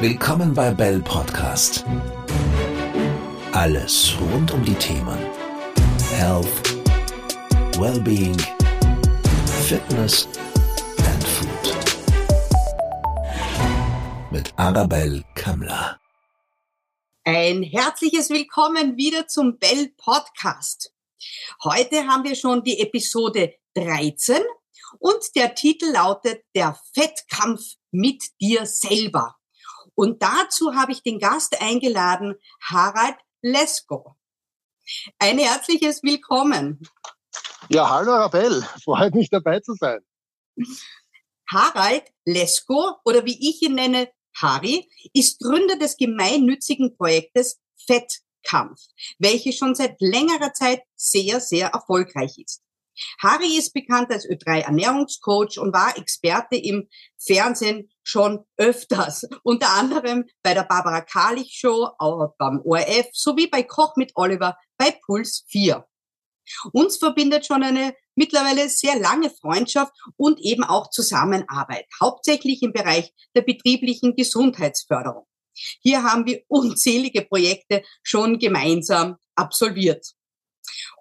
Willkommen bei Bell Podcast. Alles rund um die Themen Health, Wellbeing, Fitness and Food. Mit Arabelle Kammler. Ein herzliches Willkommen wieder zum Bell Podcast. Heute haben wir schon die Episode 13 und der Titel lautet Der Fettkampf mit dir selber. Und dazu habe ich den Gast eingeladen, Harald Lesko. Ein herzliches Willkommen. Ja, hallo Arabelle, freut mich dabei zu sein. Harald Lesko oder wie ich ihn nenne, Harry, ist Gründer des gemeinnützigen Projektes Fettkampf, welches schon seit längerer Zeit sehr, sehr erfolgreich ist. Harry ist bekannt als Ö3 Ernährungscoach und war Experte im Fernsehen schon öfters, unter anderem bei der Barbara Karlich Show, auch beim ORF sowie bei Koch mit Oliver bei Puls 4. Uns verbindet schon eine mittlerweile sehr lange Freundschaft und eben auch Zusammenarbeit, hauptsächlich im Bereich der betrieblichen Gesundheitsförderung. Hier haben wir unzählige Projekte schon gemeinsam absolviert.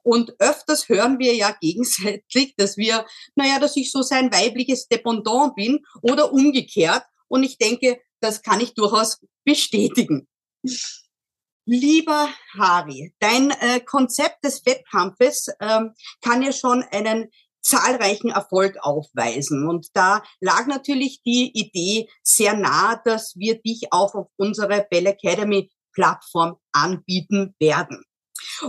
Und öfters hören wir ja gegenseitig, dass wir, naja, dass ich so sein weibliches Dependant bin oder umgekehrt. Und ich denke, das kann ich durchaus bestätigen. Lieber Harry, dein äh, Konzept des Wettkampfes ähm, kann ja schon einen zahlreichen Erfolg aufweisen. Und da lag natürlich die Idee sehr nah, dass wir dich auch auf unsere Bell Academy Plattform anbieten werden.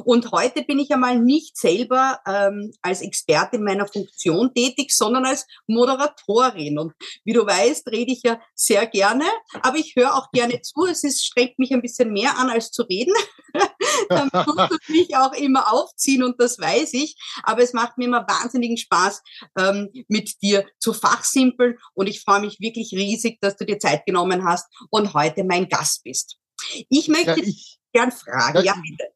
Und heute bin ich einmal nicht selber ähm, als Expertin meiner Funktion tätig, sondern als Moderatorin. Und wie du weißt, rede ich ja sehr gerne, aber ich höre auch gerne zu. Es ist, strengt mich ein bisschen mehr an, als zu reden. Dann muss ich mich auch immer aufziehen und das weiß ich. Aber es macht mir immer wahnsinnigen Spaß, ähm, mit dir zu fachsimpeln. Und ich freue mich wirklich riesig, dass du dir Zeit genommen hast und heute mein Gast bist. Ich möchte ja, ich, gern fragen, ja, ja bitte.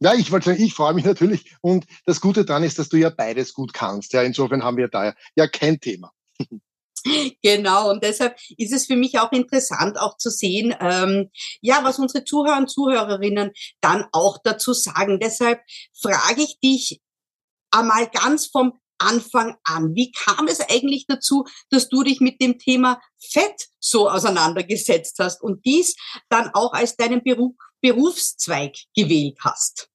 Ja, ich wollte sagen, ich freue mich natürlich. Und das Gute daran ist, dass du ja beides gut kannst. Ja, insofern haben wir da ja kein Thema. Genau, und deshalb ist es für mich auch interessant, auch zu sehen, ähm, ja, was unsere Zuhörer und Zuhörerinnen dann auch dazu sagen. Deshalb frage ich dich einmal ganz vom Anfang an. Wie kam es eigentlich dazu, dass du dich mit dem Thema Fett so auseinandergesetzt hast und dies dann auch als deinen Beruf, Berufszweig gewählt hast?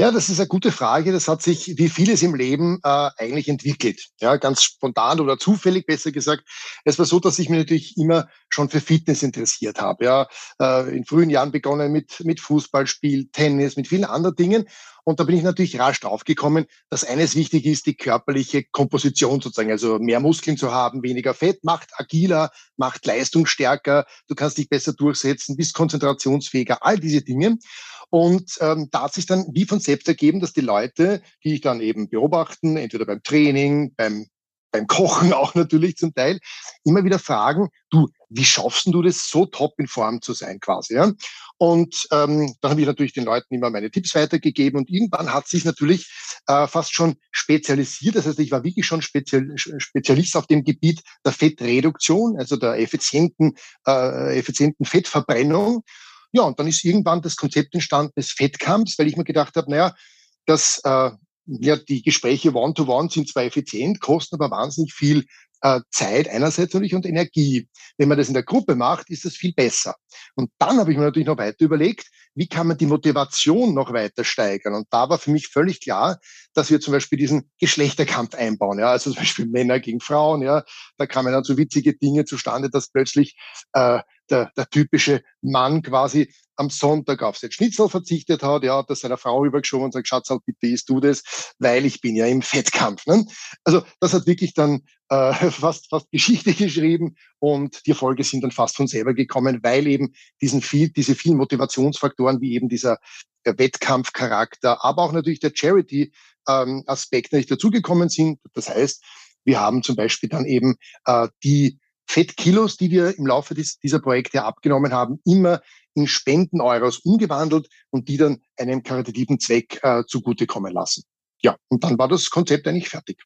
Ja, das ist eine gute Frage. Das hat sich wie vieles im Leben äh, eigentlich entwickelt. Ja, ganz spontan oder zufällig, besser gesagt. Es war so, dass ich mich natürlich immer schon für Fitness interessiert habe. Ja, äh, in frühen Jahren begonnen mit mit Fußballspiel, Tennis, mit vielen anderen Dingen. Und da bin ich natürlich rasch draufgekommen, dass eines wichtig ist, die körperliche Komposition sozusagen. Also mehr Muskeln zu haben, weniger Fett, macht agiler, macht leistungsstärker, du kannst dich besser durchsetzen, bist konzentrationsfähiger, all diese Dinge. Und ähm, da hat sich dann wie von selbst ergeben, dass die Leute, die ich dann eben beobachten, entweder beim Training, beim beim Kochen auch natürlich zum Teil, immer wieder fragen, du, wie schaffst du das, so top in Form zu sein quasi? Ja? Und ähm, dann habe ich natürlich den Leuten immer meine Tipps weitergegeben und irgendwann hat sich natürlich äh, fast schon spezialisiert. Das heißt, ich war wirklich schon Spezial Spezialist auf dem Gebiet der Fettreduktion, also der effizienten, äh, effizienten Fettverbrennung. Ja, und dann ist irgendwann das Konzept entstanden des Fettkampfs, weil ich mir gedacht habe, naja, das, äh, ja, die Gespräche One-to-One -one sind zwar effizient, kosten aber wahnsinnig viel äh, Zeit einerseits natürlich und Energie. Wenn man das in der Gruppe macht, ist das viel besser. Und dann habe ich mir natürlich noch weiter überlegt, wie kann man die Motivation noch weiter steigern? Und da war für mich völlig klar, dass wir zum Beispiel diesen Geschlechterkampf einbauen. Ja, also zum Beispiel Männer gegen Frauen. Ja, da kamen dann so witzige Dinge zustande, dass plötzlich äh, der, der typische Mann quasi am Sonntag auf sein Schnitzel verzichtet hat, ja, hat das seiner Frau übergeschoben und sagt, Schatz, halt bitte isst du das, weil ich bin ja im Fettkampf. Ne? Also das hat wirklich dann äh, fast, fast Geschichte geschrieben und die Erfolge sind dann fast von selber gekommen, weil eben diesen viel, diese vielen Motivationsfaktoren wie eben dieser Wettkampfcharakter, aber auch natürlich der Charity-Aspekt ähm, nicht dazugekommen sind. Das heißt, wir haben zum Beispiel dann eben äh, die Fettkilos, die wir im Laufe des, dieser Projekte abgenommen haben, immer in Spenden-Euros umgewandelt und die dann einem karitativen Zweck äh, zugutekommen lassen. Ja, und dann war das Konzept eigentlich fertig.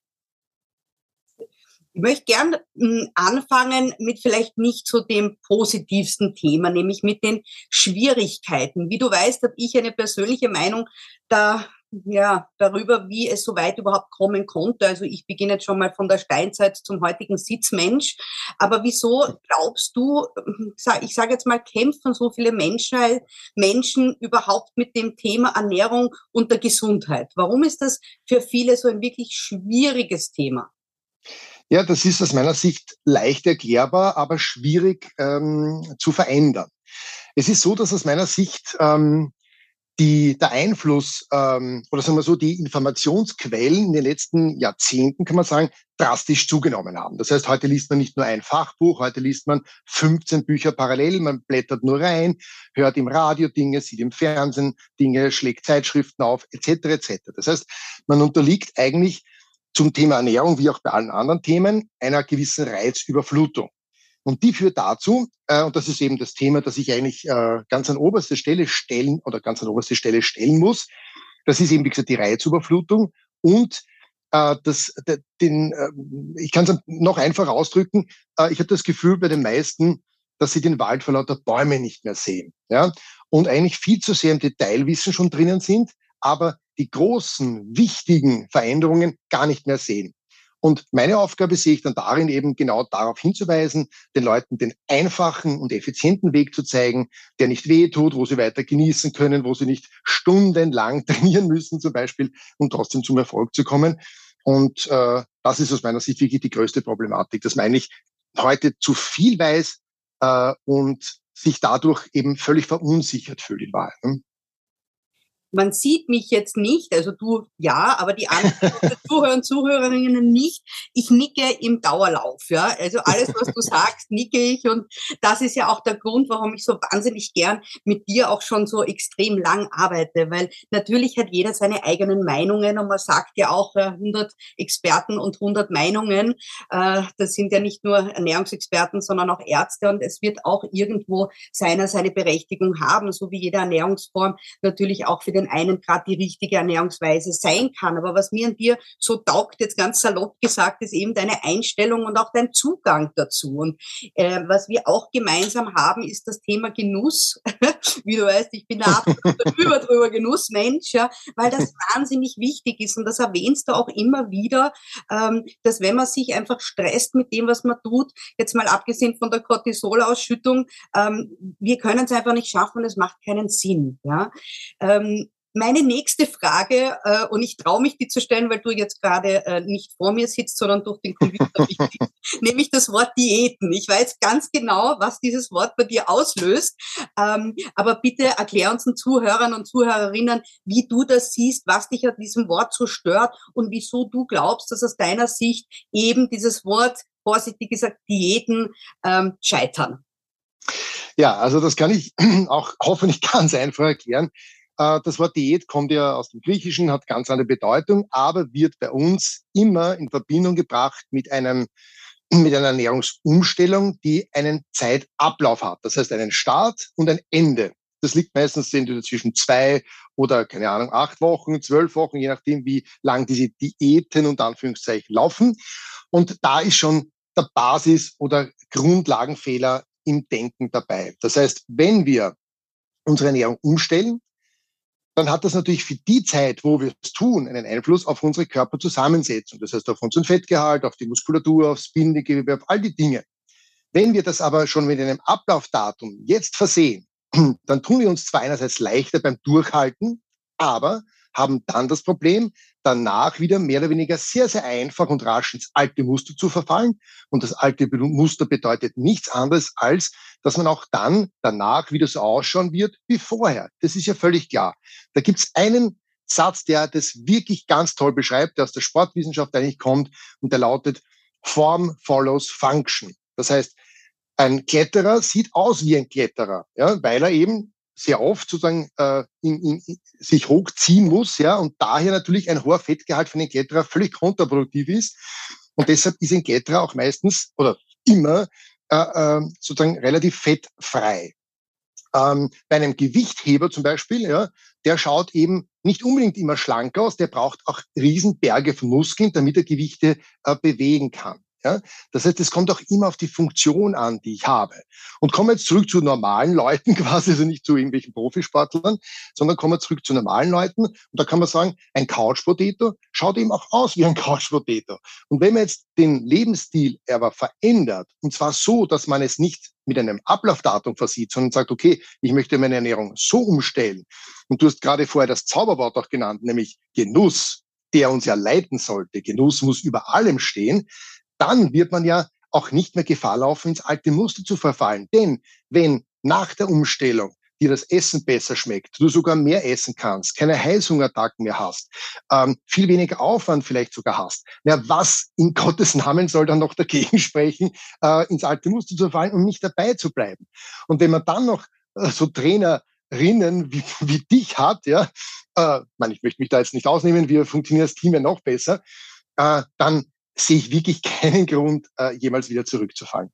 Ich möchte gern hm, anfangen mit vielleicht nicht so dem positivsten Thema, nämlich mit den Schwierigkeiten. Wie du weißt, habe ich eine persönliche Meinung da ja, darüber, wie es so weit überhaupt kommen konnte. Also ich beginne jetzt schon mal von der Steinzeit zum heutigen Sitzmensch. Aber wieso glaubst du, ich sage jetzt mal, kämpfen so viele Menschen, Menschen überhaupt mit dem Thema Ernährung und der Gesundheit? Warum ist das für viele so ein wirklich schwieriges Thema? Ja, das ist aus meiner Sicht leicht erklärbar, aber schwierig ähm, zu verändern. Es ist so, dass aus meiner Sicht ähm, die, der Einfluss ähm, oder sagen wir so, die Informationsquellen in den letzten Jahrzehnten, kann man sagen, drastisch zugenommen haben. Das heißt, heute liest man nicht nur ein Fachbuch, heute liest man 15 Bücher parallel, man blättert nur rein, hört im Radio Dinge, sieht im Fernsehen Dinge, schlägt Zeitschriften auf, etc. etc. Das heißt, man unterliegt eigentlich zum Thema Ernährung wie auch bei allen anderen Themen einer gewissen Reizüberflutung. Und die führt dazu, äh, und das ist eben das Thema, das ich eigentlich äh, ganz an oberste Stelle stellen oder ganz an oberste Stelle stellen muss. Das ist eben, wie gesagt, die Reizüberflutung und äh, das, de, den, äh, ich kann es noch einfacher ausdrücken, äh, ich habe das Gefühl bei den meisten, dass sie den Wald vor lauter Bäume nicht mehr sehen. Ja? Und eigentlich viel zu sehr im Detailwissen schon drinnen sind, aber die großen, wichtigen Veränderungen gar nicht mehr sehen. Und meine Aufgabe sehe ich dann darin, eben genau darauf hinzuweisen, den Leuten den einfachen und effizienten Weg zu zeigen, der nicht weh tut, wo sie weiter genießen können, wo sie nicht stundenlang trainieren müssen zum Beispiel, um trotzdem zum Erfolg zu kommen. Und äh, das ist aus meiner Sicht wirklich die größte Problematik, dass man eigentlich heute zu viel weiß äh, und sich dadurch eben völlig verunsichert fühlt in Wahrheit. Ne? Man sieht mich jetzt nicht, also du ja, aber die anderen Zuhörer und Zuhörerinnen nicht. Ich nicke im Dauerlauf, ja. Also alles, was du sagst, nicke ich und das ist ja auch der Grund, warum ich so wahnsinnig gern mit dir auch schon so extrem lang arbeite, weil natürlich hat jeder seine eigenen Meinungen und man sagt ja auch 100 äh, Experten und 100 Meinungen. Äh, das sind ja nicht nur Ernährungsexperten, sondern auch Ärzte und es wird auch irgendwo seiner seine Berechtigung haben, so wie jede Ernährungsform natürlich auch für den den einen gerade die richtige Ernährungsweise sein kann. Aber was mir an dir so taugt, jetzt ganz salopp gesagt, ist eben deine Einstellung und auch dein Zugang dazu. Und äh, was wir auch gemeinsam haben, ist das Thema Genuss. Wie du weißt, ich bin da drüber drüber Genussmensch, ja, weil das wahnsinnig wichtig ist. Und das erwähnst du auch immer wieder, ähm, dass wenn man sich einfach stresst mit dem, was man tut, jetzt mal abgesehen von der Cortisolausschüttung, ähm, wir können es einfach nicht schaffen, es macht keinen Sinn. Ja. Ähm, meine nächste Frage, äh, und ich traue mich die zu stellen, weil du jetzt gerade äh, nicht vor mir sitzt, sondern durch den Computer, nämlich das Wort Diäten. Ich weiß ganz genau, was dieses Wort bei dir auslöst, ähm, aber bitte erklär uns den Zuhörern und Zuhörerinnen, wie du das siehst, was dich an diesem Wort so stört und wieso du glaubst, dass aus deiner Sicht eben dieses Wort, vorsichtig gesagt, Diäten ähm, scheitern. Ja, also das kann ich auch hoffentlich ganz einfach erklären. Äh, das Wort Diät kommt ja aus dem Griechischen, hat ganz andere Bedeutung, aber wird bei uns immer in Verbindung gebracht mit einem mit einer Ernährungsumstellung, die einen Zeitablauf hat. Das heißt einen Start und ein Ende. Das liegt meistens entweder zwischen zwei oder, keine Ahnung, acht Wochen, zwölf Wochen, je nachdem, wie lang diese Diäten und Anführungszeichen laufen. Und da ist schon der Basis- oder Grundlagenfehler im Denken dabei. Das heißt, wenn wir unsere Ernährung umstellen, dann hat das natürlich für die Zeit, wo wir es tun, einen Einfluss auf unsere Körperzusammensetzung. Das heißt auf unseren Fettgehalt, auf die Muskulatur, aufs Bindegewebe, auf all die Dinge. Wenn wir das aber schon mit einem Ablaufdatum jetzt versehen, dann tun wir uns zwar einerseits leichter beim Durchhalten, aber haben dann das Problem, danach wieder mehr oder weniger sehr, sehr einfach und rasch ins alte Muster zu verfallen. Und das alte Muster bedeutet nichts anderes als, dass man auch dann danach wieder so ausschauen wird wie vorher. Das ist ja völlig klar. Da gibt's einen Satz, der das wirklich ganz toll beschreibt, der aus der Sportwissenschaft eigentlich kommt und der lautet, Form follows Function. Das heißt, ein Kletterer sieht aus wie ein Kletterer, ja, weil er eben sehr oft sozusagen äh, in, in, sich hochziehen muss, ja, und daher natürlich ein hoher Fettgehalt für den Kletterer völlig kontraproduktiv ist. Und deshalb ist ein Kletterer auch meistens oder immer äh, äh, sozusagen relativ fettfrei. Ähm, bei einem Gewichtheber zum Beispiel, ja, der schaut eben nicht unbedingt immer schlank aus, der braucht auch Riesenberge von Muskeln, damit er Gewichte äh, bewegen kann. Ja? Das heißt, es kommt auch immer auf die Funktion an, die ich habe. Und kommen wir jetzt zurück zu normalen Leuten quasi, also nicht zu irgendwelchen Profisportlern, sondern kommen wir zurück zu normalen Leuten. Und da kann man sagen, ein Couch Potato schaut eben auch aus wie ein Couch Potato. Und wenn man jetzt den Lebensstil aber verändert, und zwar so, dass man es nicht mit einem Ablaufdatum versieht, sondern sagt, okay, ich möchte meine Ernährung so umstellen. Und du hast gerade vorher das Zauberwort auch genannt, nämlich Genuss, der uns ja leiten sollte. Genuss muss über allem stehen. Dann wird man ja auch nicht mehr Gefahr laufen, ins alte Muster zu verfallen. Denn wenn nach der Umstellung dir das Essen besser schmeckt, du sogar mehr essen kannst, keine Heißhungerattacken mehr hast, ähm, viel weniger Aufwand vielleicht sogar hast. Ja, was in Gottes Namen soll dann noch dagegen sprechen, äh, ins alte Muster zu fallen und nicht dabei zu bleiben? Und wenn man dann noch äh, so Trainerinnen wie, wie dich hat, ja, äh, man, ich möchte mich da jetzt nicht ausnehmen, wir funktionieren das Team ja noch besser, äh, dann sehe ich wirklich keinen Grund, äh, jemals wieder zurückzufallen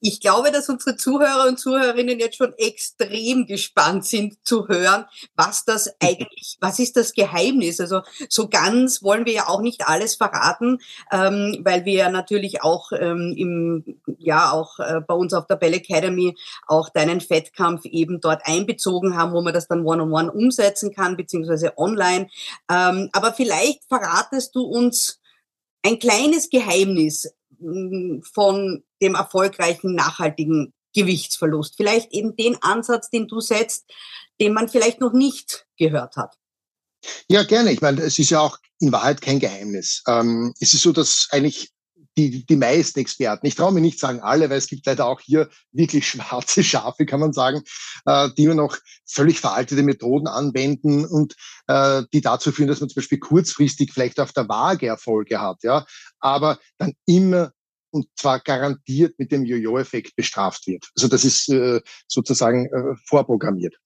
ich glaube, dass unsere Zuhörer und Zuhörerinnen jetzt schon extrem gespannt sind zu hören, was das eigentlich, was ist das Geheimnis? Also so ganz wollen wir ja auch nicht alles verraten, ähm, weil wir ja natürlich auch ähm, im, ja auch äh, bei uns auf der Bell Academy auch deinen Fettkampf eben dort einbezogen haben, wo man das dann one-on-one -on -one umsetzen kann, beziehungsweise online. Ähm, aber vielleicht verratest du uns ein kleines Geheimnis, von dem erfolgreichen, nachhaltigen Gewichtsverlust. Vielleicht eben den Ansatz, den du setzt, den man vielleicht noch nicht gehört hat. Ja, gerne. Ich meine, es ist ja auch in Wahrheit kein Geheimnis. Ähm, es ist so, dass eigentlich die, die meisten Experten, ich traue mir nicht sagen alle, weil es gibt leider auch hier wirklich schwarze Schafe, kann man sagen, äh, die immer noch völlig veraltete Methoden anwenden und äh, die dazu führen, dass man zum Beispiel kurzfristig vielleicht auf der Waage Erfolge hat, ja, aber dann immer und zwar garantiert mit dem Jojo-Effekt bestraft wird. Also das ist äh, sozusagen äh, vorprogrammiert.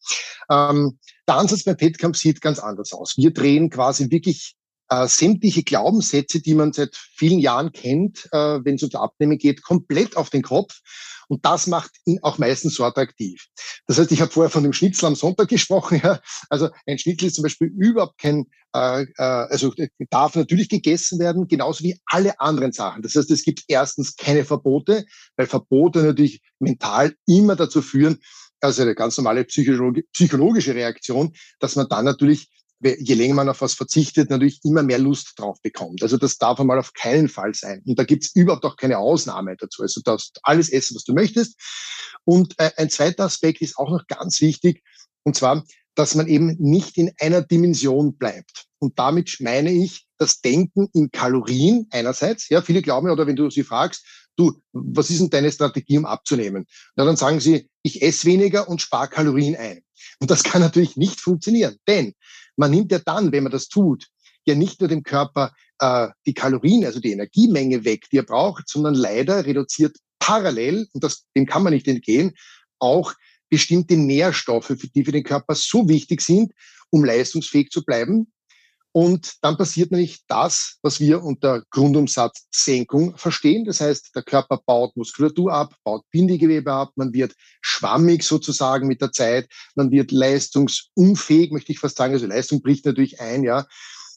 Ähm, der Ansatz beim Petcamp sieht ganz anders aus. Wir drehen quasi wirklich äh, sämtliche Glaubenssätze, die man seit vielen Jahren kennt, äh, wenn es ums Abnehmen geht, komplett auf den Kopf. Und das macht ihn auch meistens so attraktiv. Das heißt, ich habe vorher von dem Schnitzel am Sonntag gesprochen. Ja. Also ein Schnitzel ist zum Beispiel überhaupt kein, äh, äh, also darf natürlich gegessen werden, genauso wie alle anderen Sachen. Das heißt, es gibt erstens keine Verbote, weil Verbote natürlich mental immer dazu führen, also eine ganz normale psychologische Reaktion, dass man dann natürlich je länger man auf was verzichtet, natürlich immer mehr Lust drauf bekommt. Also das darf einmal auf keinen Fall sein. Und da gibt's überhaupt auch keine Ausnahme dazu. Also du darfst alles essen, was du möchtest. Und äh, ein zweiter Aspekt ist auch noch ganz wichtig, und zwar, dass man eben nicht in einer Dimension bleibt. Und damit meine ich das Denken in Kalorien einerseits. Ja, viele glauben, oder wenn du sie fragst, du, was ist denn deine Strategie, um abzunehmen? Na, dann sagen sie, ich esse weniger und spare Kalorien ein. Und das kann natürlich nicht funktionieren, denn man nimmt ja dann, wenn man das tut, ja nicht nur dem Körper äh, die Kalorien, also die Energiemenge weg, die er braucht, sondern leider reduziert parallel, und das, dem kann man nicht entgehen, auch bestimmte Nährstoffe, die für den Körper so wichtig sind, um leistungsfähig zu bleiben, und dann passiert nämlich das, was wir unter Grundumsatzsenkung verstehen. Das heißt, der Körper baut Muskulatur ab, baut Bindegewebe ab, man wird schwammig sozusagen mit der Zeit, man wird leistungsunfähig, möchte ich fast sagen. Also Leistung bricht natürlich ein, ja.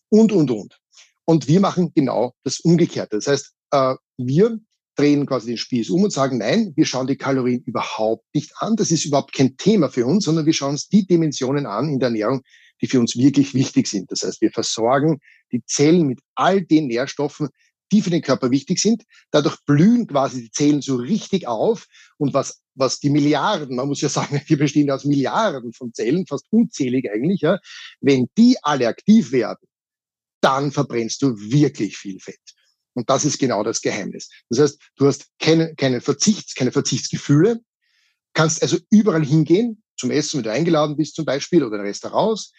Und, und, und. Und wir machen genau das Umgekehrte. Das heißt, äh, wir drehen quasi den Spieß um und sagen, nein, wir schauen die Kalorien überhaupt nicht an. Das ist überhaupt kein Thema für uns, sondern wir schauen uns die Dimensionen an in der Ernährung, die für uns wirklich wichtig sind. Das heißt, wir versorgen die Zellen mit all den Nährstoffen, die für den Körper wichtig sind. Dadurch blühen quasi die Zellen so richtig auf. Und was, was die Milliarden, man muss ja sagen, wir bestehen aus Milliarden von Zellen, fast unzählig eigentlich, ja. Wenn die alle aktiv werden, dann verbrennst du wirklich viel Fett. Und das ist genau das Geheimnis. Das heißt, du hast keine, keine Verzichts, keine Verzichtsgefühle, kannst also überall hingehen, zum Essen, wenn du eingeladen bist zum Beispiel oder in Restaurants.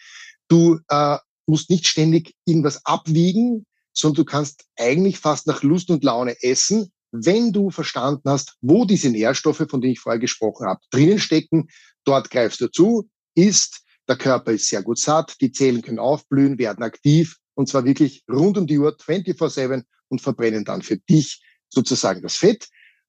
Du äh, musst nicht ständig irgendwas abwiegen, sondern du kannst eigentlich fast nach Lust und Laune essen, wenn du verstanden hast, wo diese Nährstoffe, von denen ich vorher gesprochen habe, drinnen stecken. Dort greifst du zu, isst, der Körper ist sehr gut satt, die Zellen können aufblühen, werden aktiv und zwar wirklich rund um die Uhr 24-7 und verbrennen dann für dich sozusagen das Fett.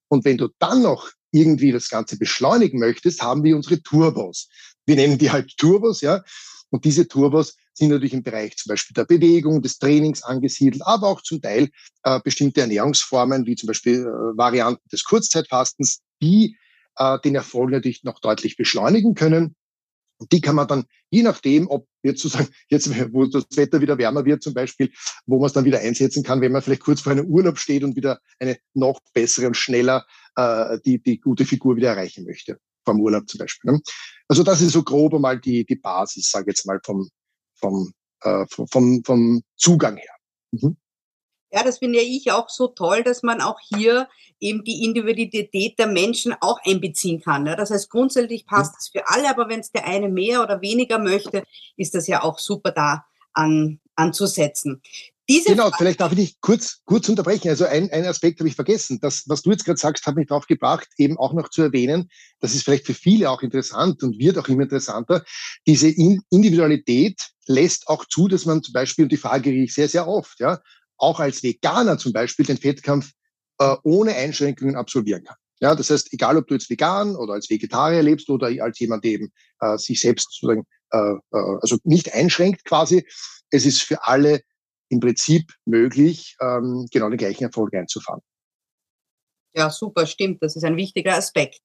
Und wenn du dann noch irgendwie das Ganze beschleunigen möchtest, haben wir unsere Turbos. Wir nennen die halt Turbos, ja. Und diese Turbos sind natürlich im Bereich zum Beispiel der Bewegung, des Trainings angesiedelt, aber auch zum Teil äh, bestimmte Ernährungsformen, wie zum Beispiel äh, Varianten des Kurzzeitfastens, die äh, den Erfolg natürlich noch deutlich beschleunigen können. Und die kann man dann, je nachdem, ob jetzt sozusagen, jetzt, wo das Wetter wieder wärmer wird zum Beispiel, wo man es dann wieder einsetzen kann, wenn man vielleicht kurz vor einem Urlaub steht und wieder eine noch bessere und schneller äh, die, die gute Figur wieder erreichen möchte. Vom Urlaub zum Beispiel. Ne? Also das ist so grob einmal die, die Basis, sage ich jetzt mal, vom, vom, äh, vom, vom Zugang her. Mhm. Ja, das finde ich auch so toll, dass man auch hier eben die Individualität der Menschen auch einbeziehen kann. Ja. Das heißt, grundsätzlich passt es für alle, aber wenn es der eine mehr oder weniger möchte, ist das ja auch super da an, anzusetzen. Diese genau, vielleicht darf ich dich kurz, kurz unterbrechen. Also ein, ein Aspekt habe ich vergessen. Das, was du jetzt gerade sagst, hat mich darauf gebracht, eben auch noch zu erwähnen, das ist vielleicht für viele auch interessant und wird auch immer interessanter. Diese Individualität lässt auch zu, dass man zum Beispiel, und die Frage kriege ich sehr, sehr oft, ja, auch als Veganer zum Beispiel den Fettkampf äh, ohne Einschränkungen absolvieren kann. Ja, das heißt, egal ob du jetzt vegan oder als Vegetarier lebst oder als jemand, der eben äh, sich selbst sozusagen äh, äh, also nicht einschränkt quasi, es ist für alle im Prinzip möglich, ähm, genau den gleichen Erfolg einzufahren. Ja, super, stimmt. Das ist ein wichtiger Aspekt.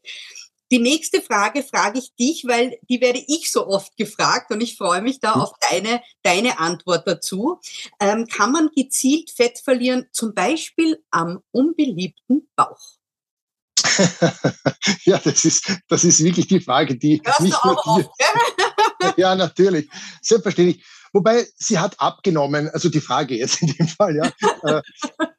Die nächste Frage frage ich dich, weil die werde ich so oft gefragt und ich freue mich da hm. auf deine, deine Antwort dazu. Ähm, kann man gezielt Fett verlieren, zum Beispiel am unbeliebten Bauch? ja, das ist, das ist wirklich die Frage, die Hörst nicht nur dir. ja, natürlich. Selbstverständlich. Wobei sie hat abgenommen, also die Frage jetzt in dem Fall, ja, äh,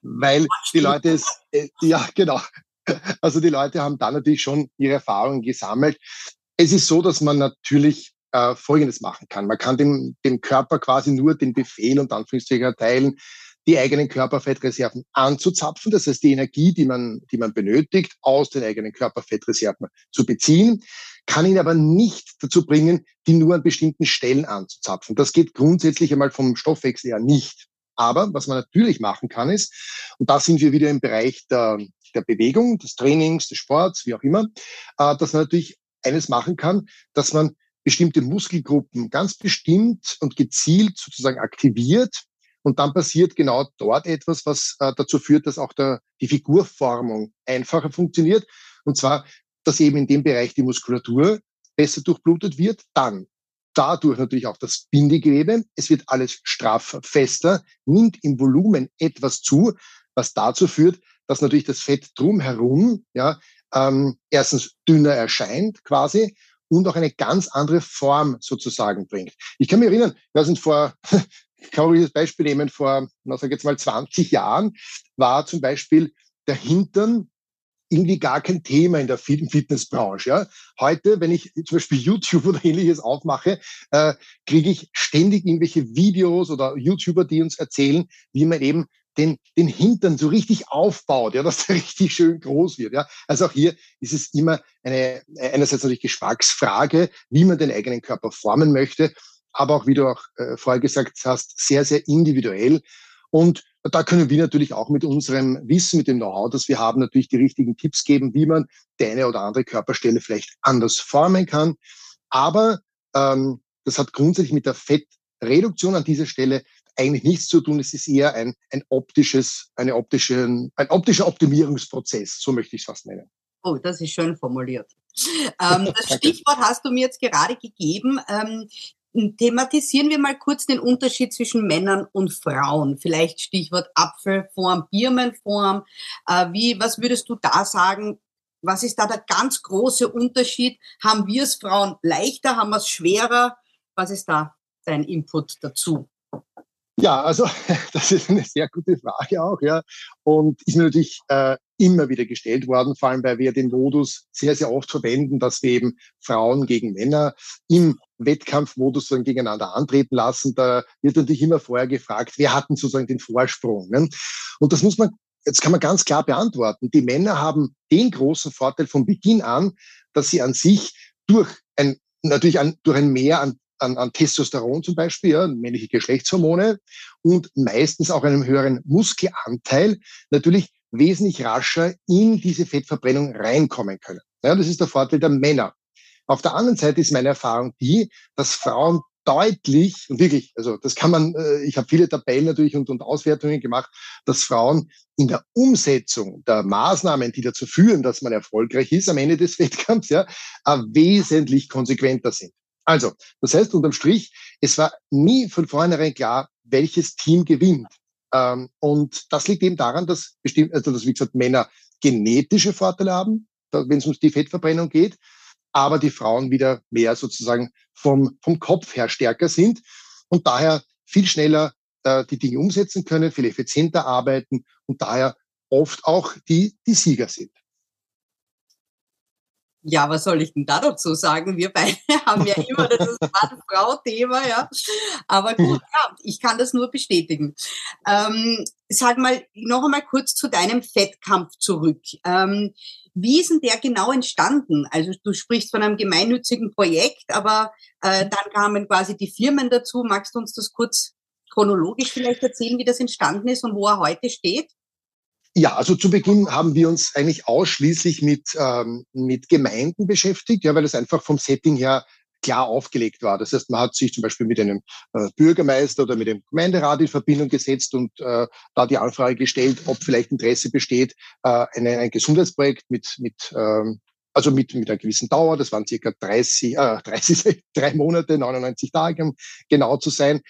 weil die Leute es, äh, ja, genau. Also die Leute haben da natürlich schon ihre Erfahrungen gesammelt. Es ist so, dass man natürlich äh, Folgendes machen kann. Man kann dem, dem Körper quasi nur den Befehl und Anführungszeichen erteilen, die eigenen Körperfettreserven anzuzapfen, das heißt die Energie, die man, die man benötigt, aus den eigenen Körperfettreserven zu beziehen, kann ihn aber nicht dazu bringen, die nur an bestimmten Stellen anzuzapfen. Das geht grundsätzlich einmal vom Stoffwechsel her nicht. Aber was man natürlich machen kann ist, und da sind wir wieder im Bereich der, der Bewegung, des Trainings, des Sports, wie auch immer, äh, dass man natürlich eines machen kann, dass man bestimmte Muskelgruppen ganz bestimmt und gezielt sozusagen aktiviert, und dann passiert genau dort etwas, was äh, dazu führt, dass auch der, die Figurformung einfacher funktioniert. Und zwar, dass eben in dem Bereich die Muskulatur besser durchblutet wird. Dann dadurch natürlich auch das Bindegewebe. Es wird alles straffer, fester, nimmt im Volumen etwas zu, was dazu führt, dass natürlich das Fett drumherum ja, ähm, erstens dünner erscheint quasi und auch eine ganz andere Form sozusagen bringt. Ich kann mich erinnern, wir sind vor kann man das Beispiel nehmen, vor, na, sag jetzt mal 20 Jahren war zum Beispiel der Hintern irgendwie gar kein Thema in der Fitnessbranche. Ja. Heute, wenn ich zum Beispiel YouTube oder ähnliches aufmache, äh, kriege ich ständig irgendwelche Videos oder YouTuber, die uns erzählen, wie man eben den, den Hintern so richtig aufbaut, ja, dass der richtig schön groß wird. Ja. Also auch hier ist es immer eine, einerseits natürlich Geschmacksfrage, wie man den eigenen Körper formen möchte aber auch, wie du auch äh, vorher gesagt hast, sehr, sehr individuell. Und da können wir natürlich auch mit unserem Wissen, mit dem Know-how, das wir haben, natürlich die richtigen Tipps geben, wie man die eine oder andere Körperstelle vielleicht anders formen kann. Aber ähm, das hat grundsätzlich mit der Fettreduktion an dieser Stelle eigentlich nichts zu tun. Es ist eher ein, ein optisches, eine optische, ein optischer Optimierungsprozess, so möchte ich es fast nennen. Oh, das ist schön formuliert. Ähm, das Stichwort hast du mir jetzt gerade gegeben. Ähm, Thematisieren wir mal kurz den Unterschied zwischen Männern und Frauen. Vielleicht Stichwort Apfelform, Birnenform. Äh, wie, was würdest du da sagen? Was ist da der ganz große Unterschied? Haben wir es Frauen leichter? Haben wir es schwerer? Was ist da dein Input dazu? Ja, also das ist eine sehr gute Frage auch, ja. Und ist mir natürlich äh, immer wieder gestellt worden, vor allem weil wir den Modus sehr, sehr oft verwenden, dass wir eben Frauen gegen Männer im Wettkampfmodus dann gegeneinander antreten lassen. Da wird natürlich immer vorher gefragt, wer hat denn sozusagen den Vorsprung? Ne? Und das muss man, jetzt kann man ganz klar beantworten. Die Männer haben den großen Vorteil von Beginn an, dass sie an sich durch ein, natürlich ein, durch ein Mehr an an, an Testosteron zum Beispiel, ja, männliche Geschlechtshormone und meistens auch einem höheren Muskelanteil natürlich wesentlich rascher in diese Fettverbrennung reinkommen können. Ja, das ist der Vorteil der Männer. Auf der anderen Seite ist meine Erfahrung die, dass Frauen deutlich und wirklich, also das kann man, äh, ich habe viele Tabellen natürlich und, und Auswertungen gemacht, dass Frauen in der Umsetzung der Maßnahmen, die dazu führen, dass man erfolgreich ist am Ende des Wettkampfs, ja, äh, wesentlich konsequenter sind. Also, das heißt unterm Strich, es war nie von vornherein klar, welches Team gewinnt. Ähm, und das liegt eben daran, dass bestimmt, also dass wie gesagt Männer genetische Vorteile haben, wenn es um die Fettverbrennung geht, aber die Frauen wieder mehr sozusagen vom, vom Kopf her stärker sind und daher viel schneller äh, die Dinge umsetzen können, viel effizienter arbeiten und daher oft auch die, die Sieger sind. Ja, was soll ich denn da dazu sagen? Wir beide haben ja immer das Mann-Frau-Thema, ja. Aber gut, ja, ich kann das nur bestätigen. Ähm, sag mal, noch einmal kurz zu deinem Fettkampf zurück. Ähm, wie ist denn der genau entstanden? Also du sprichst von einem gemeinnützigen Projekt, aber äh, dann kamen quasi die Firmen dazu. Magst du uns das kurz chronologisch vielleicht erzählen, wie das entstanden ist und wo er heute steht? Ja, also zu Beginn haben wir uns eigentlich ausschließlich mit, ähm, mit Gemeinden beschäftigt, ja, weil es einfach vom Setting her klar aufgelegt war. Das heißt, man hat sich zum Beispiel mit einem äh, Bürgermeister oder mit dem Gemeinderat in Verbindung gesetzt und äh, da die Anfrage gestellt, ob vielleicht Interesse besteht, äh, eine, ein Gesundheitsprojekt mit, mit ähm, also mit, mit einer gewissen Dauer, das waren circa 30, äh, 30, drei Monate, 99 Tage, um genau zu sein,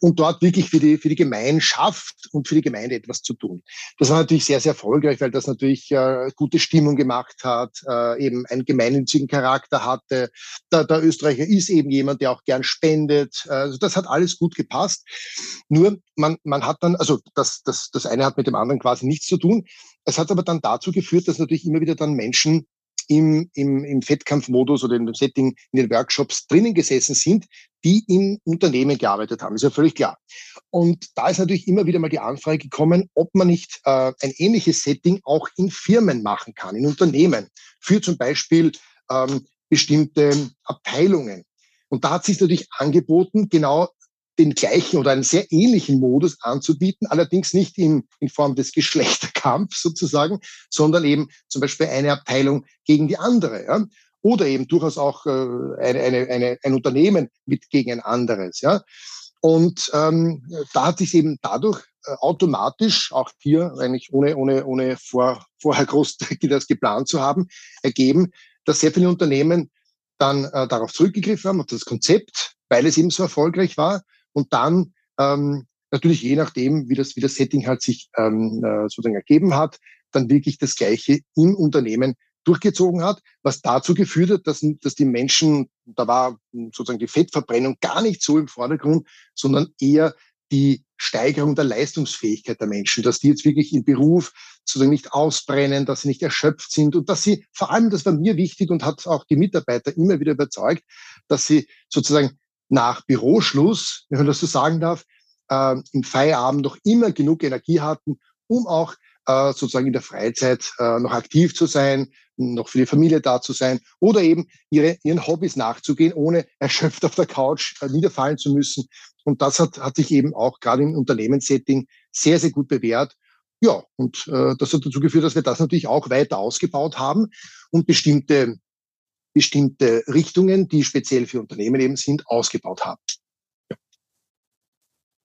und dort wirklich für die, für die Gemeinschaft und für die Gemeinde etwas zu tun. Das war natürlich sehr, sehr erfolgreich, weil das natürlich äh, gute Stimmung gemacht hat, äh, eben einen gemeinnützigen Charakter hatte. Der, der Österreicher ist eben jemand, der auch gern spendet. Also das hat alles gut gepasst. Nur man, man hat dann, also das, das, das eine hat mit dem anderen quasi nichts zu tun. Es hat aber dann dazu geführt, dass natürlich immer wieder dann Menschen im, im, im Fettkampfmodus oder in dem Setting in den Workshops drinnen gesessen sind, die im Unternehmen gearbeitet haben. Ist ja völlig klar. Und da ist natürlich immer wieder mal die Anfrage gekommen, ob man nicht äh, ein ähnliches Setting auch in Firmen machen kann, in Unternehmen, für zum Beispiel ähm, bestimmte Abteilungen. Und da hat sich natürlich angeboten, genau den gleichen oder einen sehr ähnlichen Modus anzubieten, allerdings nicht in, in Form des Geschlechterkampfs sozusagen, sondern eben zum Beispiel eine Abteilung gegen die andere. Ja? Oder eben durchaus auch äh, eine, eine, eine, ein Unternehmen mit gegen ein anderes. Ja? Und ähm, da hat sich eben dadurch äh, automatisch, auch hier eigentlich ohne, ohne, ohne vor, vorher groß das geplant zu haben, ergeben, dass sehr viele Unternehmen dann äh, darauf zurückgegriffen haben, auf das Konzept, weil es eben so erfolgreich war und dann ähm, natürlich je nachdem, wie das, wie das Setting halt sich ähm, äh, sozusagen ergeben hat, dann wirklich das Gleiche im Unternehmen durchgezogen hat, was dazu geführt hat, dass, dass die Menschen, da war sozusagen die Fettverbrennung gar nicht so im Vordergrund, sondern eher die Steigerung der Leistungsfähigkeit der Menschen, dass die jetzt wirklich im Beruf sozusagen nicht ausbrennen, dass sie nicht erschöpft sind und dass sie, vor allem, das war mir wichtig und hat auch die Mitarbeiter immer wieder überzeugt, dass sie sozusagen nach Büroschluss, wenn man das so sagen darf, äh, im Feierabend noch immer genug Energie hatten, um auch äh, sozusagen in der Freizeit äh, noch aktiv zu sein, noch für die Familie da zu sein oder eben ihre, ihren Hobbys nachzugehen, ohne erschöpft auf der Couch äh, niederfallen zu müssen. Und das hat, hat sich eben auch gerade im Unternehmenssetting sehr, sehr gut bewährt. Ja, und äh, das hat dazu geführt, dass wir das natürlich auch weiter ausgebaut haben und bestimmte bestimmte Richtungen, die speziell für Unternehmen eben sind, ausgebaut haben.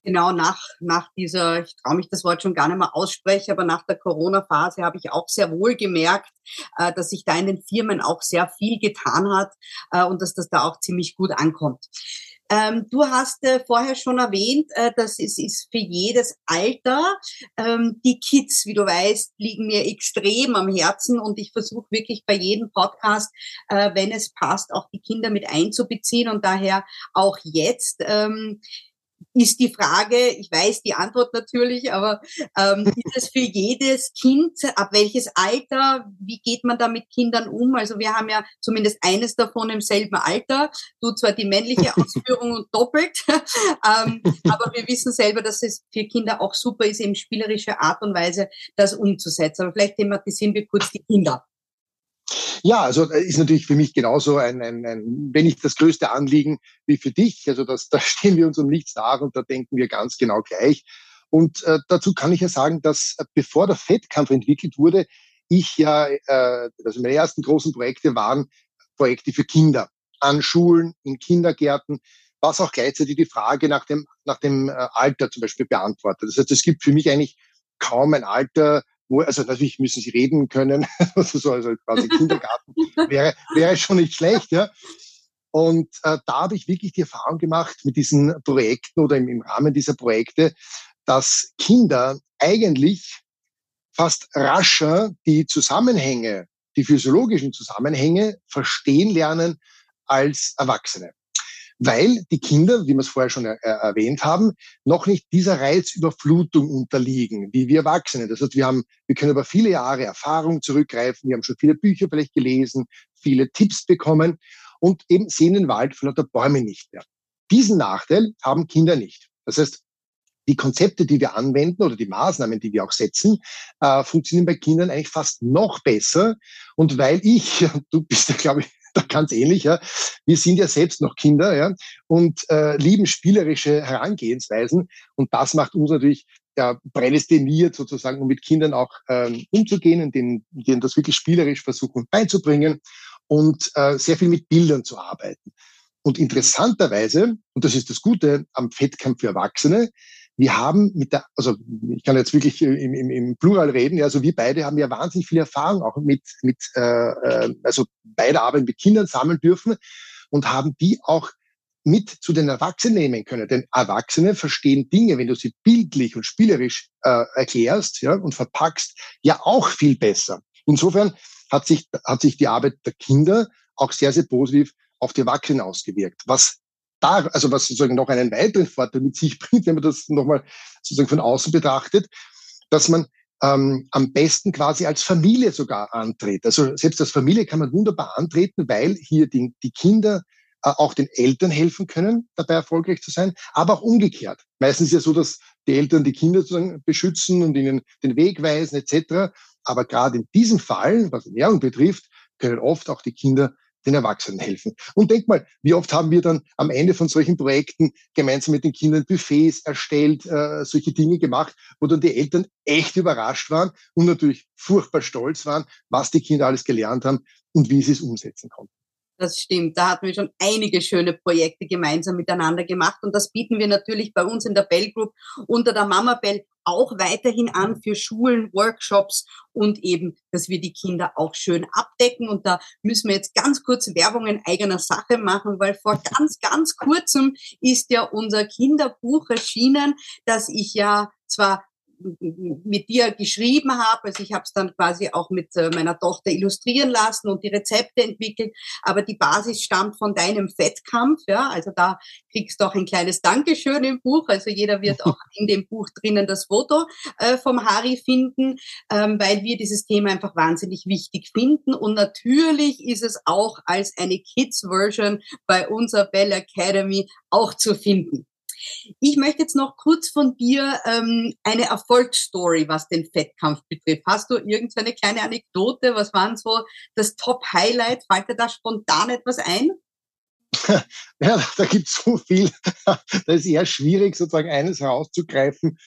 Genau, nach, nach dieser, ich traue mich das Wort schon gar nicht mehr aussprechen, aber nach der Corona-Phase habe ich auch sehr wohl gemerkt, äh, dass sich da in den Firmen auch sehr viel getan hat äh, und dass das da auch ziemlich gut ankommt. Ähm, du hast äh, vorher schon erwähnt, äh, dass es ist für jedes Alter. Ähm, die Kids, wie du weißt, liegen mir extrem am Herzen und ich versuche wirklich bei jedem Podcast, äh, wenn es passt, auch die Kinder mit einzubeziehen und daher auch jetzt. Ähm, ist die Frage, ich weiß die Antwort natürlich, aber ähm, ist es für jedes Kind, ab welches Alter, wie geht man da mit Kindern um? Also wir haben ja zumindest eines davon im selben Alter, du zwar die männliche Ausführung und doppelt, ähm, aber wir wissen selber, dass es für Kinder auch super ist, eben spielerische Art und Weise das umzusetzen. Aber vielleicht thematisieren wir kurz die Kinder. Ja, also äh, ist natürlich für mich genauso ein, ein, ein wenn nicht das größte Anliegen wie für dich. Also das, da stehen wir uns um nichts nach und da denken wir ganz genau gleich. Und äh, dazu kann ich ja sagen, dass äh, bevor der Fettkampf entwickelt wurde, ich ja, äh, also meine ersten großen Projekte waren Projekte für Kinder an Schulen, in Kindergärten, was auch gleichzeitig die Frage nach dem, nach dem äh, Alter zum Beispiel beantwortet. Das heißt, es gibt für mich eigentlich kaum ein Alter, wo, also natürlich müssen sie reden können, also, also quasi Kindergarten wäre, wäre schon nicht schlecht, ja. Und äh, da habe ich wirklich die Erfahrung gemacht mit diesen Projekten oder im, im Rahmen dieser Projekte, dass Kinder eigentlich fast rascher die Zusammenhänge, die physiologischen Zusammenhänge verstehen lernen als Erwachsene weil die Kinder, wie wir es vorher schon er erwähnt haben, noch nicht dieser Reizüberflutung unterliegen, wie wir Erwachsene. Das heißt, wir haben, wir können über viele Jahre Erfahrung zurückgreifen, wir haben schon viele Bücher vielleicht gelesen, viele Tipps bekommen und eben sehen den Wald von lauter Bäume nicht mehr. Diesen Nachteil haben Kinder nicht. Das heißt, die Konzepte, die wir anwenden oder die Maßnahmen, die wir auch setzen, äh, funktionieren bei Kindern eigentlich fast noch besser. Und weil ich, du bist ja, glaube ich, ganz ähnlich. Ja. Wir sind ja selbst noch Kinder ja, und äh, lieben spielerische Herangehensweisen. Und das macht uns natürlich ja, prädestiniert sozusagen, um mit Kindern auch ähm, umzugehen und denen, denen das wirklich spielerisch versuchen beizubringen und äh, sehr viel mit Bildern zu arbeiten. Und interessanterweise, und das ist das Gute am Fettkampf für Erwachsene, wir haben mit der, also ich kann jetzt wirklich im, im, im Plural reden, ja, also wir beide haben ja wahnsinnig viel Erfahrung auch mit, mit äh, äh, also bei der Arbeit mit Kindern sammeln dürfen und haben die auch mit zu den Erwachsenen nehmen können. Denn Erwachsene verstehen Dinge, wenn du sie bildlich und spielerisch äh, erklärst ja, und verpackst, ja auch viel besser. Insofern hat sich, hat sich die Arbeit der Kinder auch sehr, sehr positiv auf die Erwachsenen ausgewirkt. Was da, also was sozusagen noch einen weiteren Vorteil mit sich bringt, wenn man das nochmal sozusagen von außen betrachtet, dass man ähm, am besten quasi als Familie sogar antritt. Also selbst als Familie kann man wunderbar antreten, weil hier die, die Kinder äh, auch den Eltern helfen können, dabei erfolgreich zu sein, aber auch umgekehrt. Meistens ist ja so, dass die Eltern die Kinder sozusagen beschützen und ihnen den Weg weisen etc. Aber gerade in diesem Fall, was Ernährung betrifft, können oft auch die Kinder den Erwachsenen helfen. Und denk mal, wie oft haben wir dann am Ende von solchen Projekten gemeinsam mit den Kindern Buffets erstellt, äh, solche Dinge gemacht, wo dann die Eltern echt überrascht waren und natürlich furchtbar stolz waren, was die Kinder alles gelernt haben und wie sie es umsetzen konnten. Das stimmt. Da hatten wir schon einige schöne Projekte gemeinsam miteinander gemacht. Und das bieten wir natürlich bei uns in der Bell Group unter der Mama Bell auch weiterhin an für Schulen, Workshops und eben, dass wir die Kinder auch schön abdecken. Und da müssen wir jetzt ganz kurz Werbung in eigener Sache machen, weil vor ganz, ganz kurzem ist ja unser Kinderbuch erschienen, das ich ja zwar mit dir geschrieben habe. Also ich habe es dann quasi auch mit äh, meiner Tochter illustrieren lassen und die Rezepte entwickelt. Aber die Basis stammt von deinem Fettkampf. Ja, also da kriegst du auch ein kleines Dankeschön im Buch. Also jeder wird auch in dem Buch drinnen das Foto äh, vom Harry finden, ähm, weil wir dieses Thema einfach wahnsinnig wichtig finden. Und natürlich ist es auch als eine Kids-Version bei unserer Bell Academy auch zu finden. Ich möchte jetzt noch kurz von dir ähm, eine Erfolgsstory, was den Fettkampf betrifft. Hast du irgendeine kleine Anekdote? Was waren so das Top-Highlight? Fällt dir da spontan etwas ein? Ja, da gibt es so viel. Da ist eher schwierig, sozusagen eines herauszugreifen,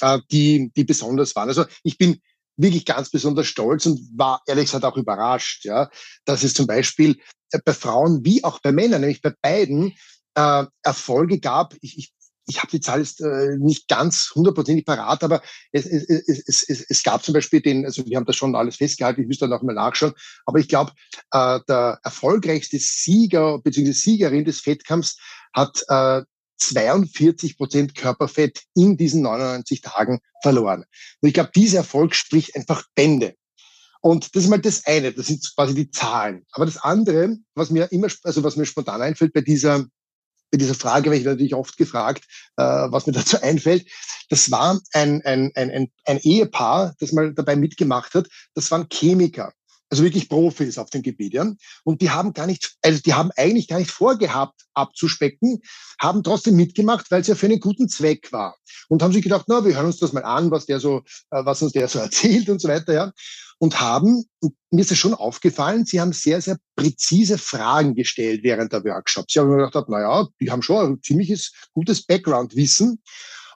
äh, die, die besonders waren. Also ich bin wirklich ganz besonders stolz und war ehrlich gesagt auch überrascht, ja, dass es zum Beispiel bei Frauen wie auch bei Männern, nämlich bei beiden, äh, Erfolge gab. Ich, ich ich habe die Zahl jetzt äh, nicht ganz hundertprozentig parat, aber es, es, es, es, es gab zum Beispiel den, also wir haben das schon alles festgehalten, ich müsste dann auch mal nachschauen, aber ich glaube, äh, der erfolgreichste Sieger bzw. Siegerin des Fettkampfs hat äh, 42 Prozent Körperfett in diesen 99 Tagen verloren. Und ich glaube, dieser Erfolg spricht einfach Bände. Und das ist mal das eine, das sind quasi die Zahlen. Aber das andere, was mir immer, also was mir spontan einfällt bei dieser bei dieser Frage werde ich natürlich oft gefragt, äh, was mir dazu einfällt. Das war ein, ein, ein, ein Ehepaar, das mal dabei mitgemacht hat. Das waren Chemiker also wirklich Profis auf dem Gebiet, ja. Und die haben gar nicht, also die haben eigentlich gar nicht vorgehabt, abzuspecken, haben trotzdem mitgemacht, weil es ja für einen guten Zweck war. Und haben sich gedacht, na, wir hören uns das mal an, was der so, äh, was uns der so erzählt und so weiter, ja und haben, und mir ist es schon aufgefallen, sie haben sehr, sehr präzise Fragen gestellt während der Workshops. Sie haben mir gedacht, na ja, die haben schon ein ziemliches gutes Background-Wissen.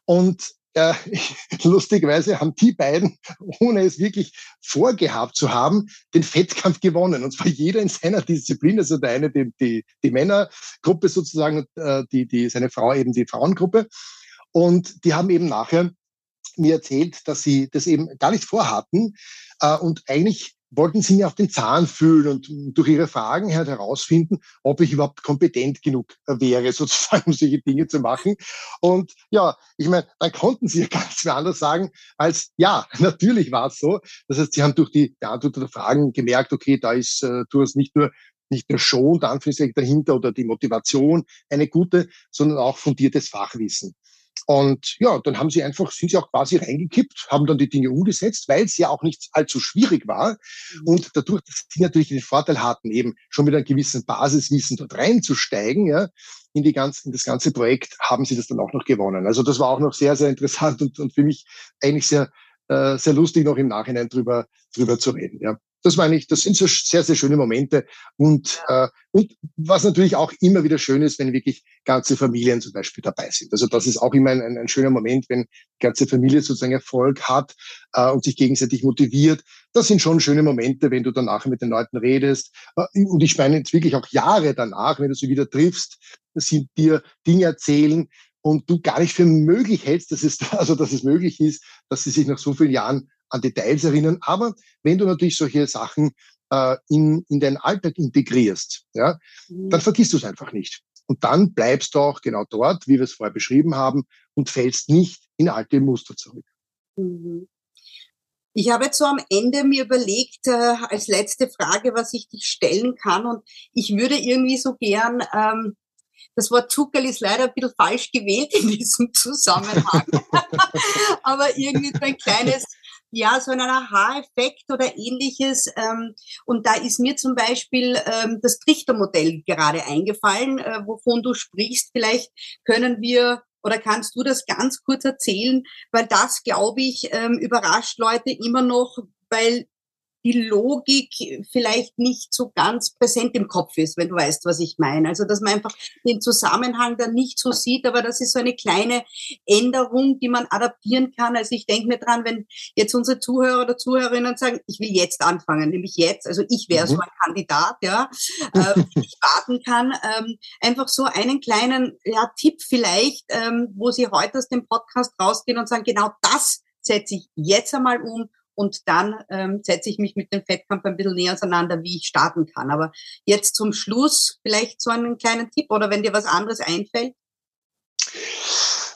Und äh, lustigerweise haben die beiden, ohne es wirklich vorgehabt zu haben, den Fettkampf gewonnen. Und zwar jeder in seiner Disziplin. Also der eine die, die, die Männergruppe sozusagen, äh, die, die, seine Frau eben die Frauengruppe. Und die haben eben nachher mir erzählt, dass sie das eben gar nicht vorhatten und eigentlich wollten sie mir auf den Zahn fühlen und durch ihre Fragen herausfinden, ob ich überhaupt kompetent genug wäre, sozusagen, um solche Dinge zu machen. Und ja, ich meine, dann konnten sie ja gar nichts mehr anders sagen als ja, natürlich war es so. Das heißt, sie haben durch die Beantwortung der Fragen gemerkt, okay, da ist äh, durchaus nicht nur nicht nur schon, Anführungszeichen dahinter oder die Motivation eine gute, sondern auch fundiertes Fachwissen. Und ja, dann haben sie einfach, sind sie auch quasi reingekippt, haben dann die Dinge umgesetzt, weil es ja auch nicht allzu schwierig war. Mhm. Und dadurch, dass sie natürlich den Vorteil hatten, eben schon mit einem gewissen Basiswissen dort reinzusteigen, ja, in, die ganze, in das ganze Projekt, haben sie das dann auch noch gewonnen. Also das war auch noch sehr, sehr interessant und, und für mich eigentlich sehr, äh, sehr lustig, noch im Nachhinein drüber, drüber zu reden. Ja. Das meine ich, das sind so sehr, sehr schöne Momente. Und, äh, und was natürlich auch immer wieder schön ist, wenn wirklich ganze Familien zum Beispiel dabei sind. Also das ist auch immer ein, ein, ein schöner Moment, wenn die ganze Familie sozusagen Erfolg hat äh, und sich gegenseitig motiviert. Das sind schon schöne Momente, wenn du danach mit den Leuten redest. Äh, und ich meine jetzt wirklich auch Jahre danach, wenn du sie wieder triffst, sie dir Dinge erzählen, und du gar nicht für möglich hältst, dass es, also, dass es möglich ist, dass sie sich nach so vielen Jahren an Details erinnern. Aber wenn du natürlich solche Sachen äh, in, in deinen Alltag integrierst, ja, mhm. dann vergisst du es einfach nicht. Und dann bleibst du auch genau dort, wie wir es vorher beschrieben haben, und fällst nicht in alte Muster zurück. Mhm. Ich habe jetzt so am Ende mir überlegt, äh, als letzte Frage, was ich dich stellen kann. Und ich würde irgendwie so gern, ähm, das Wort Zuckerl ist leider ein bisschen falsch gewählt in diesem Zusammenhang, aber irgendwie so ein kleines ja, so ein Aha-Effekt oder ähnliches. Ähm, und da ist mir zum Beispiel ähm, das Trichtermodell gerade eingefallen, äh, wovon du sprichst. Vielleicht können wir oder kannst du das ganz kurz erzählen, weil das, glaube ich, ähm, überrascht Leute immer noch, weil die Logik vielleicht nicht so ganz präsent im Kopf ist, wenn du weißt, was ich meine. Also, dass man einfach den Zusammenhang dann nicht so sieht, aber das ist so eine kleine Änderung, die man adaptieren kann. Also, ich denke mir dran, wenn jetzt unsere Zuhörer oder Zuhörerinnen sagen, ich will jetzt anfangen, nämlich jetzt, also ich wäre mhm. so ein Kandidat, ja, äh, ich warten kann, ähm, einfach so einen kleinen ja, Tipp vielleicht, ähm, wo Sie heute aus dem Podcast rausgehen und sagen, genau das setze ich jetzt einmal um und dann ähm, setze ich mich mit dem Fettkampf ein bisschen näher auseinander, wie ich starten kann. Aber jetzt zum Schluss vielleicht so einen kleinen Tipp oder wenn dir was anderes einfällt.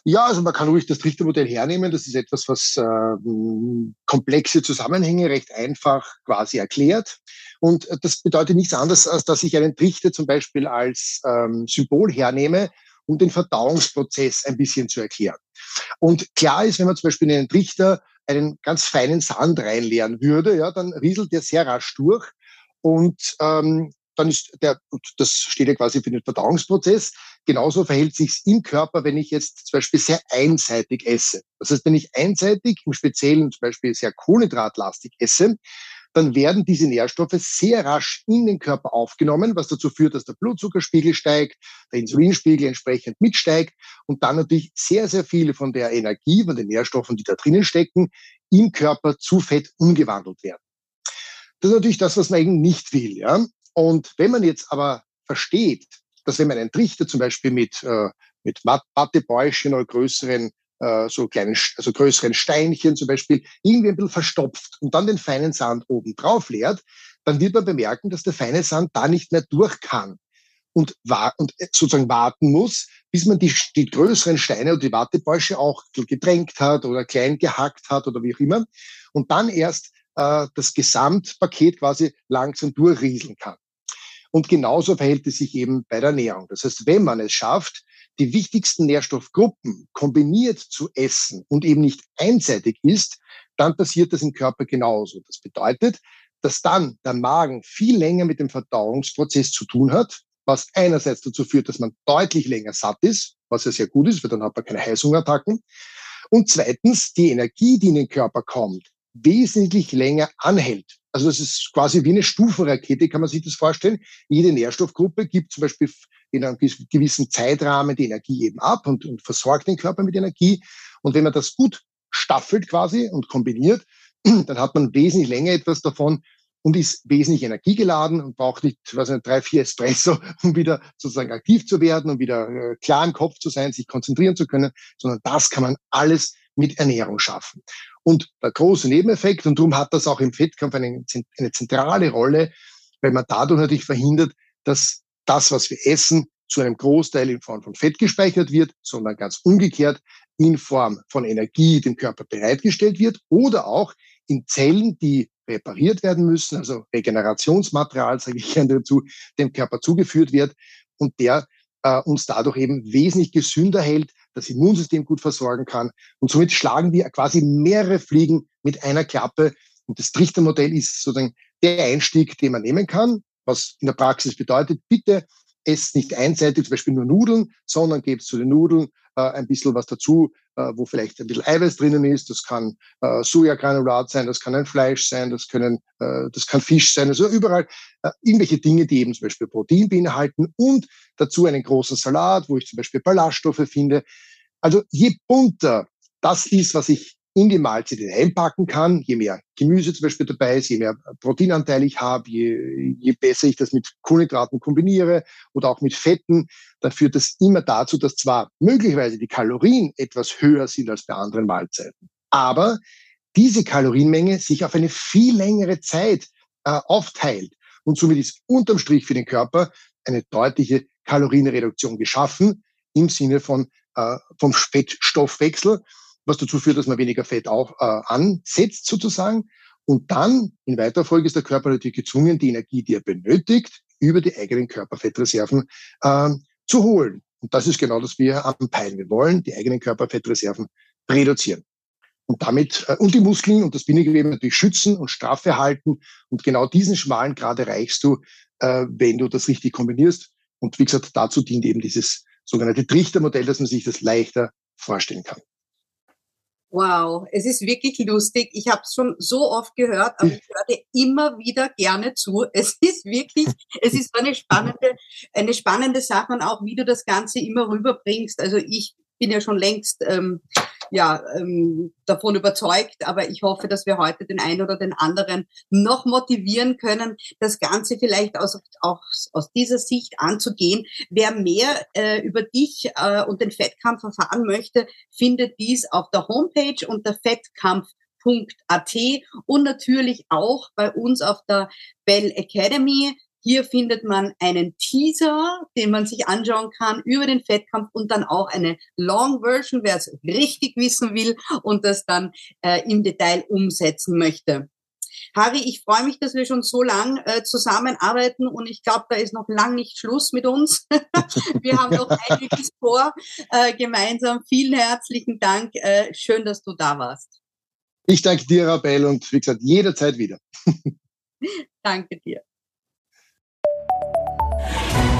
Ja, also man kann ruhig das Trichtermodell hernehmen. Das ist etwas, was äh, komplexe Zusammenhänge recht einfach quasi erklärt. Und das bedeutet nichts anderes, als dass ich einen Trichter zum Beispiel als ähm, Symbol hernehme, um den Verdauungsprozess ein bisschen zu erklären. Und klar ist, wenn man zum Beispiel einen Trichter einen ganz feinen Sand reinleeren würde, ja, dann rieselt der sehr rasch durch und ähm, dann ist der, das steht ja quasi für den Verdauungsprozess. Genauso verhält sich im Körper, wenn ich jetzt zum Beispiel sehr einseitig esse. Das heißt, wenn ich einseitig, im Speziellen zum Beispiel sehr kohlenhydratlastig esse, dann werden diese Nährstoffe sehr rasch in den Körper aufgenommen, was dazu führt, dass der Blutzuckerspiegel steigt, der Insulinspiegel entsprechend mitsteigt und dann natürlich sehr, sehr viele von der Energie, von den Nährstoffen, die da drinnen stecken, im Körper zu Fett umgewandelt werden. Das ist natürlich das, was man eben nicht will. Ja? Und wenn man jetzt aber versteht, dass wenn man einen Trichter zum Beispiel mit, äh, mit Wattebäuschen oder größeren äh, so kleinen, also größeren Steinchen zum Beispiel, irgendwie ein bisschen verstopft und dann den feinen Sand oben drauf leert, dann wird man bemerken, dass der feine Sand da nicht mehr durch kann und, war, und sozusagen warten muss, bis man die, die größeren Steine oder die Wattebäusche auch gedrängt hat oder klein gehackt hat oder wie auch immer und dann erst äh, das Gesamtpaket quasi langsam durchrieseln kann. Und genauso verhält es sich eben bei der Ernährung. Das heißt, wenn man es schafft, die wichtigsten Nährstoffgruppen kombiniert zu essen und eben nicht einseitig ist, dann passiert das im Körper genauso. Das bedeutet, dass dann der Magen viel länger mit dem Verdauungsprozess zu tun hat, was einerseits dazu führt, dass man deutlich länger satt ist, was ja sehr gut ist, weil dann hat man keine Heißhungerattacken. Und zweitens, die Energie, die in den Körper kommt, wesentlich länger anhält. Also das ist quasi wie eine Stufenrakete, kann man sich das vorstellen. Jede Nährstoffgruppe gibt zum Beispiel in einem gewissen Zeitrahmen die Energie eben ab und, und versorgt den Körper mit Energie. Und wenn man das gut staffelt quasi und kombiniert, dann hat man wesentlich länger etwas davon und ist wesentlich energiegeladen und braucht nicht, was nicht, drei, vier Espresso, um wieder sozusagen aktiv zu werden, um wieder äh, klar im Kopf zu sein, sich konzentrieren zu können, sondern das kann man alles mit Ernährung schaffen. Und der große Nebeneffekt, und darum hat das auch im Fettkampf eine, eine zentrale Rolle, weil man dadurch natürlich verhindert, dass das, was wir essen, zu einem Großteil in Form von Fett gespeichert wird, sondern ganz umgekehrt in Form von Energie dem Körper bereitgestellt wird oder auch in Zellen, die repariert werden müssen, also Regenerationsmaterial, sage ich gerne dazu, dem Körper zugeführt wird und der äh, uns dadurch eben wesentlich gesünder hält, das Immunsystem gut versorgen kann. Und somit schlagen wir quasi mehrere Fliegen mit einer Klappe. Und das Trichtermodell ist sozusagen der Einstieg, den man nehmen kann, was in der Praxis bedeutet, bitte esst nicht einseitig, zum Beispiel nur Nudeln, sondern gebt zu den Nudeln äh, ein bisschen was dazu, äh, wo vielleicht ein bisschen Eiweiß drinnen ist. Das kann äh, Sojagranulat sein, das kann ein Fleisch sein, das können, äh, das kann Fisch sein. Also überall äh, irgendwelche Dinge, die eben zum Beispiel Protein beinhalten und dazu einen großen Salat, wo ich zum Beispiel Ballaststoffe finde. Also je bunter das ist, was ich in die Mahlzeit hineinpacken kann. Je mehr Gemüse zum Beispiel dabei ist, je mehr Proteinanteil ich habe, je, je besser ich das mit Kohlenhydraten kombiniere oder auch mit Fetten, dann führt das immer dazu, dass zwar möglicherweise die Kalorien etwas höher sind als bei anderen Mahlzeiten, aber diese Kalorienmenge sich auf eine viel längere Zeit äh, aufteilt. Und somit ist unterm Strich für den Körper eine deutliche Kalorienreduktion geschaffen im Sinne von äh, vom Fettstoffwechsel was dazu führt, dass man weniger Fett auch äh, ansetzt sozusagen. Und dann in weiterer Folge ist der Körper natürlich gezwungen, die Energie, die er benötigt, über die eigenen Körperfettreserven äh, zu holen. Und das ist genau das, was wir anpeilen. Wir wollen die eigenen Körperfettreserven reduzieren. Und damit, äh, und die Muskeln und das Bindegewebe natürlich schützen und straff erhalten. Und genau diesen schmalen Grad erreichst du, äh, wenn du das richtig kombinierst. Und wie gesagt, dazu dient eben dieses sogenannte Trichtermodell, dass man sich das leichter vorstellen kann. Wow, es ist wirklich lustig. Ich habe es schon so oft gehört, aber ich höre immer wieder gerne zu. Es ist wirklich, es ist eine spannende, eine spannende Sache und auch wie du das Ganze immer rüberbringst. Also ich bin ja schon längst ähm, ja, ähm, davon überzeugt, aber ich hoffe, dass wir heute den einen oder den anderen noch motivieren können, das Ganze vielleicht aus, auch aus dieser Sicht anzugehen. Wer mehr äh, über dich äh, und den Fettkampf erfahren möchte, findet dies auf der Homepage unter fettkampf.at und natürlich auch bei uns auf der Bell Academy. Hier findet man einen Teaser, den man sich anschauen kann über den Fettkampf und dann auch eine Long Version, wer es richtig wissen will und das dann äh, im Detail umsetzen möchte. Harry, ich freue mich, dass wir schon so lang äh, zusammenarbeiten und ich glaube, da ist noch lang nicht Schluss mit uns. wir haben noch einiges vor äh, gemeinsam. Vielen herzlichen Dank. Äh, schön, dass du da warst. Ich danke dir, Rabel, und wie gesagt, jederzeit wieder. danke dir. Bye.